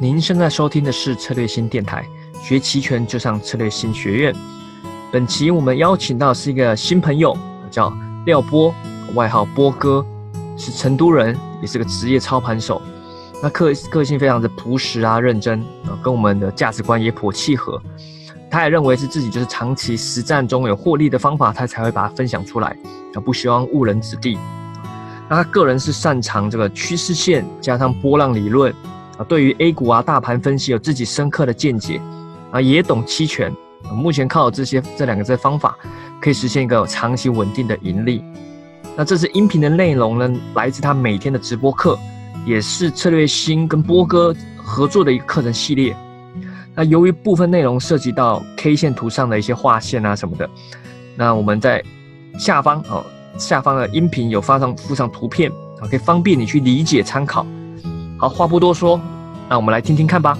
您现在收听的是策略新电台，学期权就上策略新学院。本期我们邀请到是一个新朋友，叫廖波，外号波哥，是成都人，也是个职业操盘手。那个个性非常的朴实啊，认真啊，跟我们的价值观也颇契合。他也认为是自己就是长期实战中有获利的方法，他才会把它分享出来，啊，不希望误人子弟。那他个人是擅长这个趋势线加上波浪理论。啊，对于 A 股啊大盘分析有自己深刻的见解，啊也懂期权，目前靠这些这两个这方法，可以实现一个长期稳定的盈利。那这次音频的内容呢，来自他每天的直播课，也是策略星跟波哥合作的一个课程系列。那由于部分内容涉及到 K 线图上的一些划线啊什么的，那我们在下方哦下方的音频有发上附上图片啊，可以方便你去理解参考。好，话不多说，那我们来听听看吧。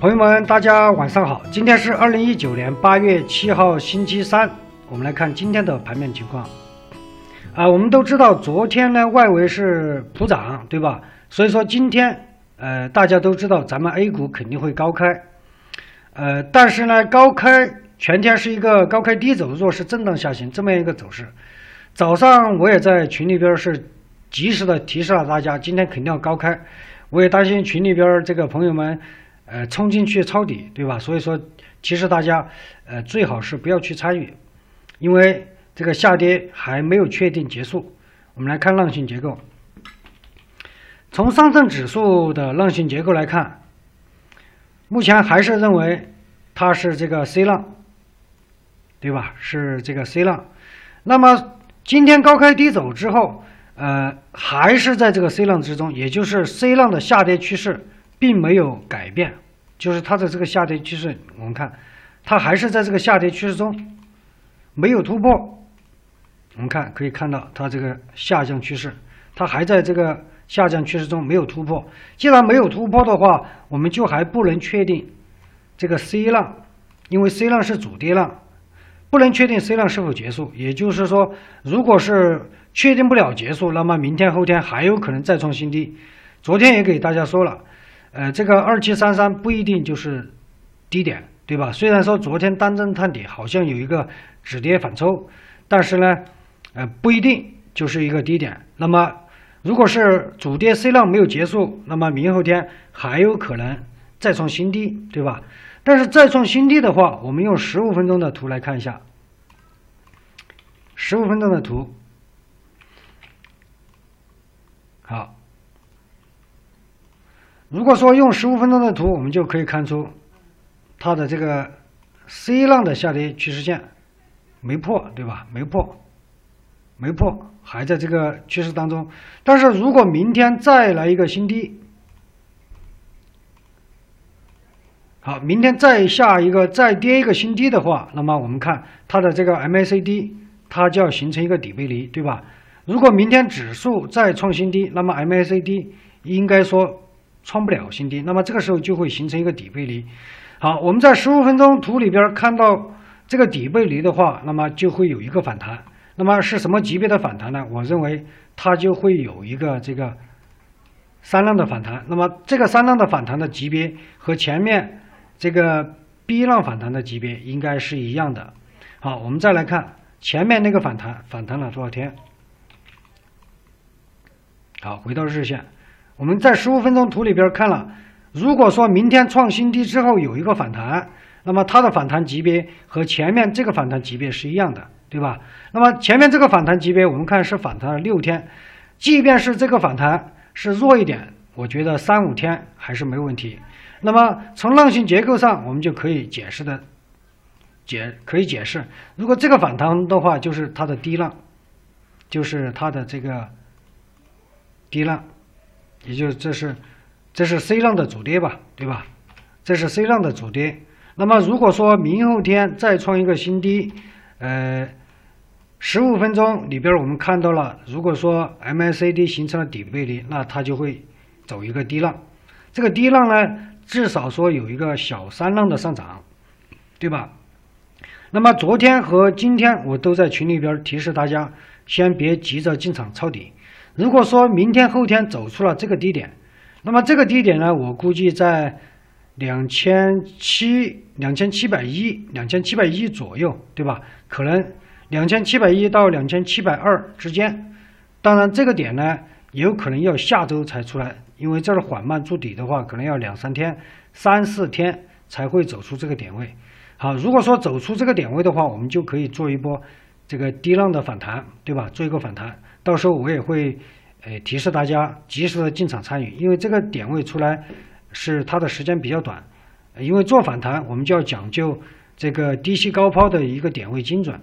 朋友们，大家晚上好，今天是二零一九年八月七号，星期三。我们来看今天的盘面情况。啊，我们都知道，昨天呢外围是普涨，对吧？所以说今天，呃，大家都知道咱们 A 股肯定会高开。呃，但是呢，高开全天是一个高开低走，弱势震荡下行这么一个走势。早上我也在群里边是。及时的提示了大家，今天肯定要高开。我也担心群里边这个朋友们，呃，冲进去抄底，对吧？所以说，其实大家，呃，最好是不要去参与，因为这个下跌还没有确定结束。我们来看浪形结构。从上证指数的浪形结构来看，目前还是认为它是这个 C 浪，对吧？是这个 C 浪。那么今天高开低走之后。呃，还是在这个 C 浪之中，也就是 C 浪的下跌趋势并没有改变，就是它的这个下跌趋势，我们看它还是在这个下跌趋势中没有突破。我们看可以看到它这个下降趋势，它还在这个下降趋势中没有突破。既然没有突破的话，我们就还不能确定这个 C 浪，因为 C 浪是主跌浪，不能确定 C 浪是否结束。也就是说，如果是确定不了结束，那么明天后天还有可能再创新低。昨天也给大家说了，呃，这个二七三三不一定就是低点，对吧？虽然说昨天单针探底好像有一个止跌反抽，但是呢，呃，不一定就是一个低点。那么如果是主跌 C 浪没有结束，那么明后天还有可能再创新低，对吧？但是再创新低的话，我们用十五分钟的图来看一下，十五分钟的图。好，如果说用十五分钟的图，我们就可以看出它的这个 C 浪的下跌趋势线没破，对吧？没破，没破，还在这个趋势当中。但是如果明天再来一个新低，好，明天再下一个再跌一个新低的话，那么我们看它的这个 MACD，它就要形成一个底背离，对吧？如果明天指数再创新低，那么 MACD 应该说创不了新低，那么这个时候就会形成一个底背离。好，我们在十五分钟图里边看到这个底背离的话，那么就会有一个反弹。那么是什么级别的反弹呢？我认为它就会有一个这个三浪的反弹。那么这个三浪的反弹的级别和前面这个 B 浪反弹的级别应该是一样的。好，我们再来看前面那个反弹，反弹了多少天？好，回到日线，我们在十五分钟图里边看了，如果说明天创新低之后有一个反弹，那么它的反弹级别和前面这个反弹级别是一样的，对吧？那么前面这个反弹级别，我们看是反弹了六天，即便是这个反弹是弱一点，我觉得三五天还是没问题。那么从浪形结构上，我们就可以解释的解可以解释，如果这个反弹的话，就是它的低浪，就是它的这个。低浪，也就这是，这是 C 浪的主跌吧，对吧？这是 C 浪的主跌。那么如果说明后天再创一个新低，呃，十五分钟里边我们看到了，如果说 MACD 形成了底背离，那它就会走一个低浪。这个低浪呢，至少说有一个小三浪的上涨，对吧？那么昨天和今天我都在群里边提示大家，先别急着进场抄底。如果说明天后天走出了这个低点，那么这个低点呢，我估计在两千七、两千七百一、两千七百一左右，对吧？可能两千七百一到两千七百二之间。当然，这个点呢，也有可能要下周才出来，因为这儿缓慢筑底的话，可能要两三天、三四天才会走出这个点位。好，如果说走出这个点位的话，我们就可以做一波这个低浪的反弹，对吧？做一个反弹，到时候我也会。呃，提示大家及时的进场参与，因为这个点位出来是它的时间比较短，因为做反弹我们就要讲究这个低吸高抛的一个点位精准，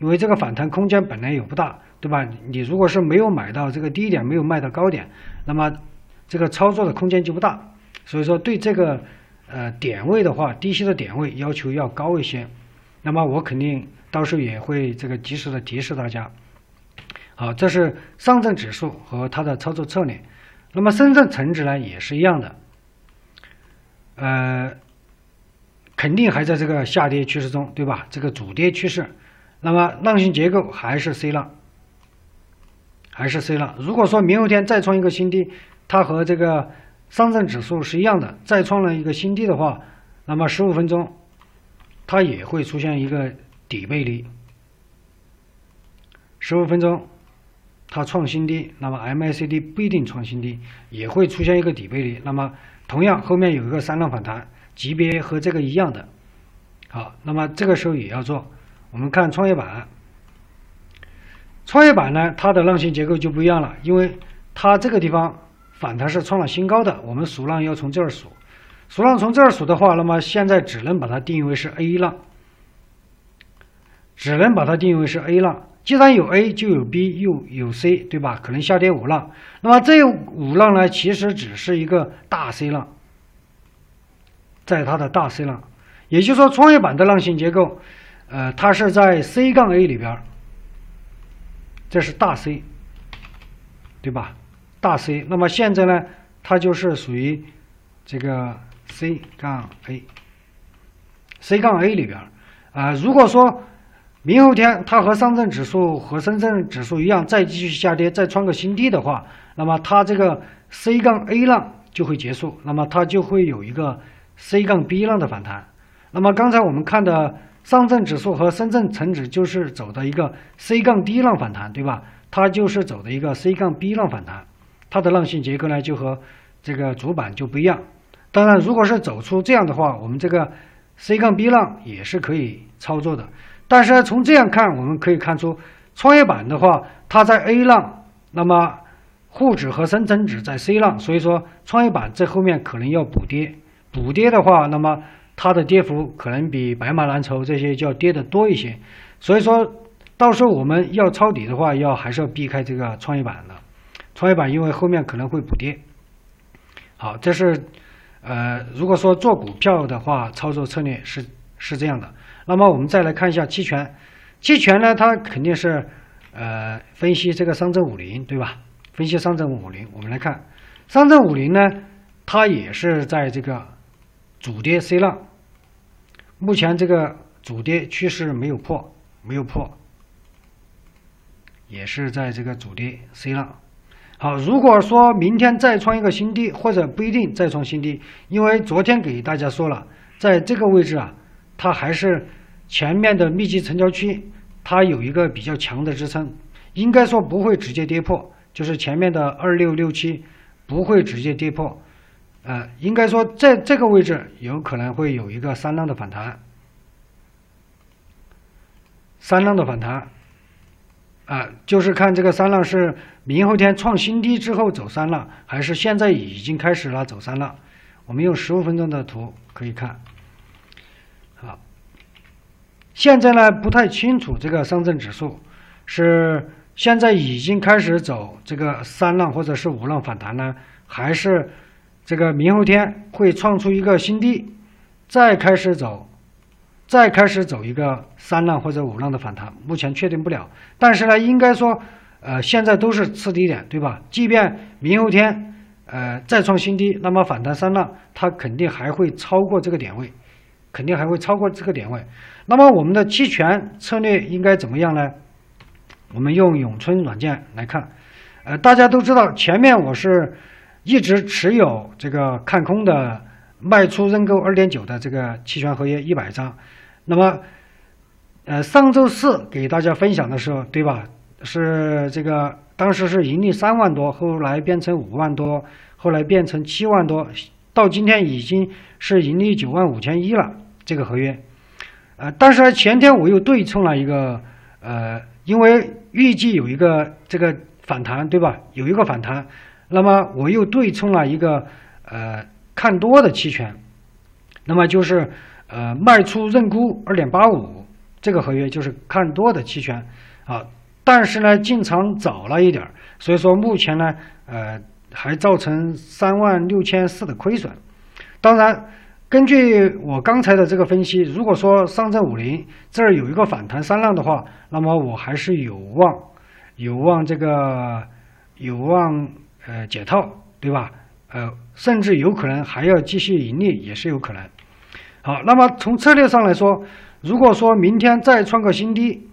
因为这个反弹空间本来也不大，对吧？你如果是没有买到这个低点，没有卖到高点，那么这个操作的空间就不大，所以说对这个呃点位的话，低吸的点位要求要高一些，那么我肯定到时候也会这个及时的提示大家。好，这是上证指数和它的操作策略。那么深圳成指呢，也是一样的，呃，肯定还在这个下跌趋势中，对吧？这个主跌趋势，那么浪形结构还是 C 浪，还是 C 浪。如果说明后天再创一个新低，它和这个上证指数是一样的，再创了一个新低的话，那么十五分钟它也会出现一个底背离，十五分钟。它创新低，那么 MACD 不一定创新低，也会出现一个底背离。那么同样后面有一个三浪反弹，级别和这个一样的。好，那么这个时候也要做。我们看创业板，创业板呢，它的浪形结构就不一样了，因为它这个地方反弹是创了新高的，我们数浪要从这儿数，数浪从这儿数的话，那么现在只能把它定义为是 A 浪，只能把它定义为是 A 浪。既然有 A 就有 B 又有 C，对吧？可能下跌五浪，那么这五浪呢，其实只是一个大 C 浪，在它的大 C 浪，也就是说，创业板的浪形结构，呃，它是在 C 杠 A 里边，这是大 C，对吧？大 C，那么现在呢，它就是属于这个 C 杠 A，C 杠 A 里边，啊，如果说。明后天它和上证指数和深圳指数一样，再继续下跌，再创个新低的话，那么它这个 C 杠 A 浪就会结束，那么它就会有一个 C 杠 B 浪的反弹。那么刚才我们看的上证指数和深圳成指就是走的一个 C 杠 D 浪反弹，对吧？它就是走的一个 C 杠 B 浪反弹，它的浪形结构呢就和这个主板就不一样。当然，如果是走出这样的话，我们这个 C 杠 B 浪也是可以操作的。但是从这样看，我们可以看出，创业板的话，它在 A 浪，那么沪指和深成指在 C 浪，所以说创业板在后面可能要补跌。补跌的话，那么它的跌幅可能比白马蓝筹这些就要跌的多一些。所以说到时候我们要抄底的话，要还是要避开这个创业板的。创业板因为后面可能会补跌。好，这是呃，如果说做股票的话，操作策略是是这样的。那么我们再来看一下期权，期权呢，它肯定是，呃，分析这个上证五零，对吧？分析上证五零，我们来看，上证五零呢，它也是在这个主跌 C 浪，目前这个主跌趋势没有破，没有破，也是在这个主跌 C 浪。好，如果说明天再创一个新低，或者不一定再创新低，因为昨天给大家说了，在这个位置啊。它还是前面的密集成交区，它有一个比较强的支撑，应该说不会直接跌破，就是前面的二六六七不会直接跌破，呃，应该说在这个位置有可能会有一个三浪的反弹，三浪的反弹，啊，就是看这个三浪是明后天创新低之后走三浪，还是现在已经开始了走三浪，我们用十五分钟的图可以看。现在呢不太清楚这个上证指数是现在已经开始走这个三浪或者是五浪反弹呢，还是这个明后天会创出一个新低，再开始走，再开始走一个三浪或者五浪的反弹，目前确定不了。但是呢，应该说，呃，现在都是次低点，对吧？即便明后天呃再创新低，那么反弹三浪，它肯定还会超过这个点位。肯定还会超过这个点位，那么我们的期权策略应该怎么样呢？我们用永春软件来看，呃，大家都知道前面我是一直持有这个看空的卖出认购二点九的这个期权合约一百张。那么，呃，上周四给大家分享的时候，对吧？是这个当时是盈利三万多，后来变成五万多，后来变成七万多，到今天已经是盈利九万五千一了。这个合约，呃，但是前天我又对冲了一个，呃，因为预计有一个这个反弹，对吧？有一个反弹，那么我又对冲了一个呃看多的期权，那么就是呃卖出认沽二点八五这个合约就是看多的期权啊。但是呢，进场早了一点儿，所以说目前呢，呃，还造成三万六千四的亏损。当然，根据我刚才的这个分析，如果说上证五零这儿有一个反弹三浪的话，那么我还是有望，有望这个有望呃解套，对吧？呃，甚至有可能还要继续盈利，也是有可能。好，那么从策略上来说，如果说明天再创个新低。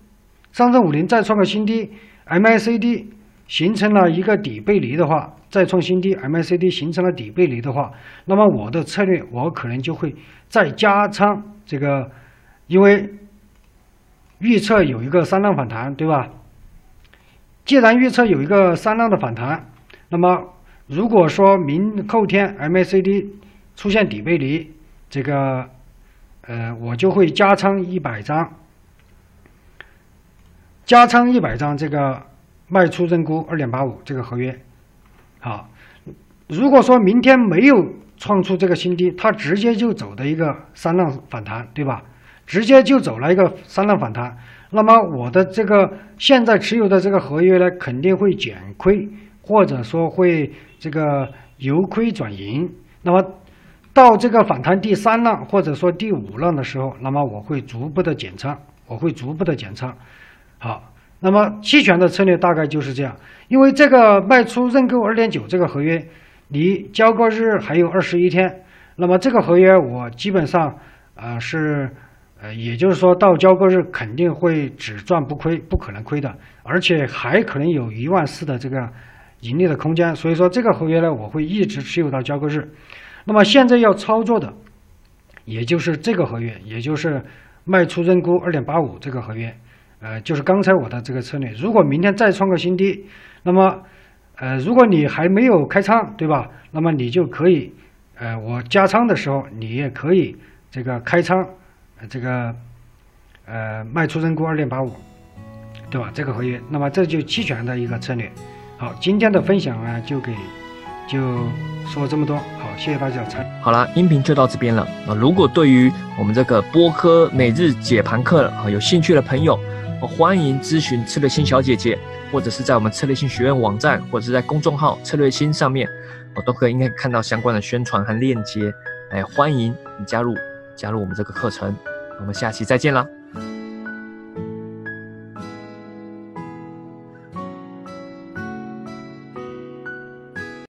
上证五零再创个新低，MACD 形成了一个底背离的话，再创新低，MACD 形成了底背离的话，那么我的策略我可能就会再加仓这个，因为预测有一个三浪反弹，对吧？既然预测有一个三浪的反弹，那么如果说明后天 MACD 出现底背离，这个呃，我就会加仓一百张。加仓一百张，这个卖出认沽二点八五这个合约，好，如果说明天没有创出这个新低，它直接就走的一个三浪反弹，对吧？直接就走了一个三浪反弹，那么我的这个现在持有的这个合约呢，肯定会减亏，或者说会这个由亏转盈。那么到这个反弹第三浪或者说第五浪的时候，那么我会逐步的减仓，我会逐步的减仓。好，那么期权的策略大概就是这样，因为这个卖出认购二点九这个合约离交割日还有二十一天，那么这个合约我基本上呃是呃，也就是说到交割日肯定会只赚不亏，不可能亏的，而且还可能有一万四的这个盈利的空间，所以说这个合约呢我会一直持有到交割日。那么现在要操作的，也就是这个合约，也就是卖出认购二点八五这个合约。呃，就是刚才我的这个策略，如果明天再创个新低，那么，呃，如果你还没有开仓，对吧？那么你就可以，呃，我加仓的时候，你也可以这个开仓，这个，呃，卖出认沽二点八五，对吧？这个合约，那么这就期权的一个策略。好，今天的分享呢，就给就说这么多。好，谢谢大家参。好了，音频就到这边了。啊，如果对于我们这个波科每日解盘课啊有兴趣的朋友，欢迎咨询策略星小姐姐，或者是在我们策略星学院网站，或者是在公众号策略星上面，我都可以应该看到相关的宣传和链接。哎，欢迎你加入加入我们这个课程，我们下期再见啦！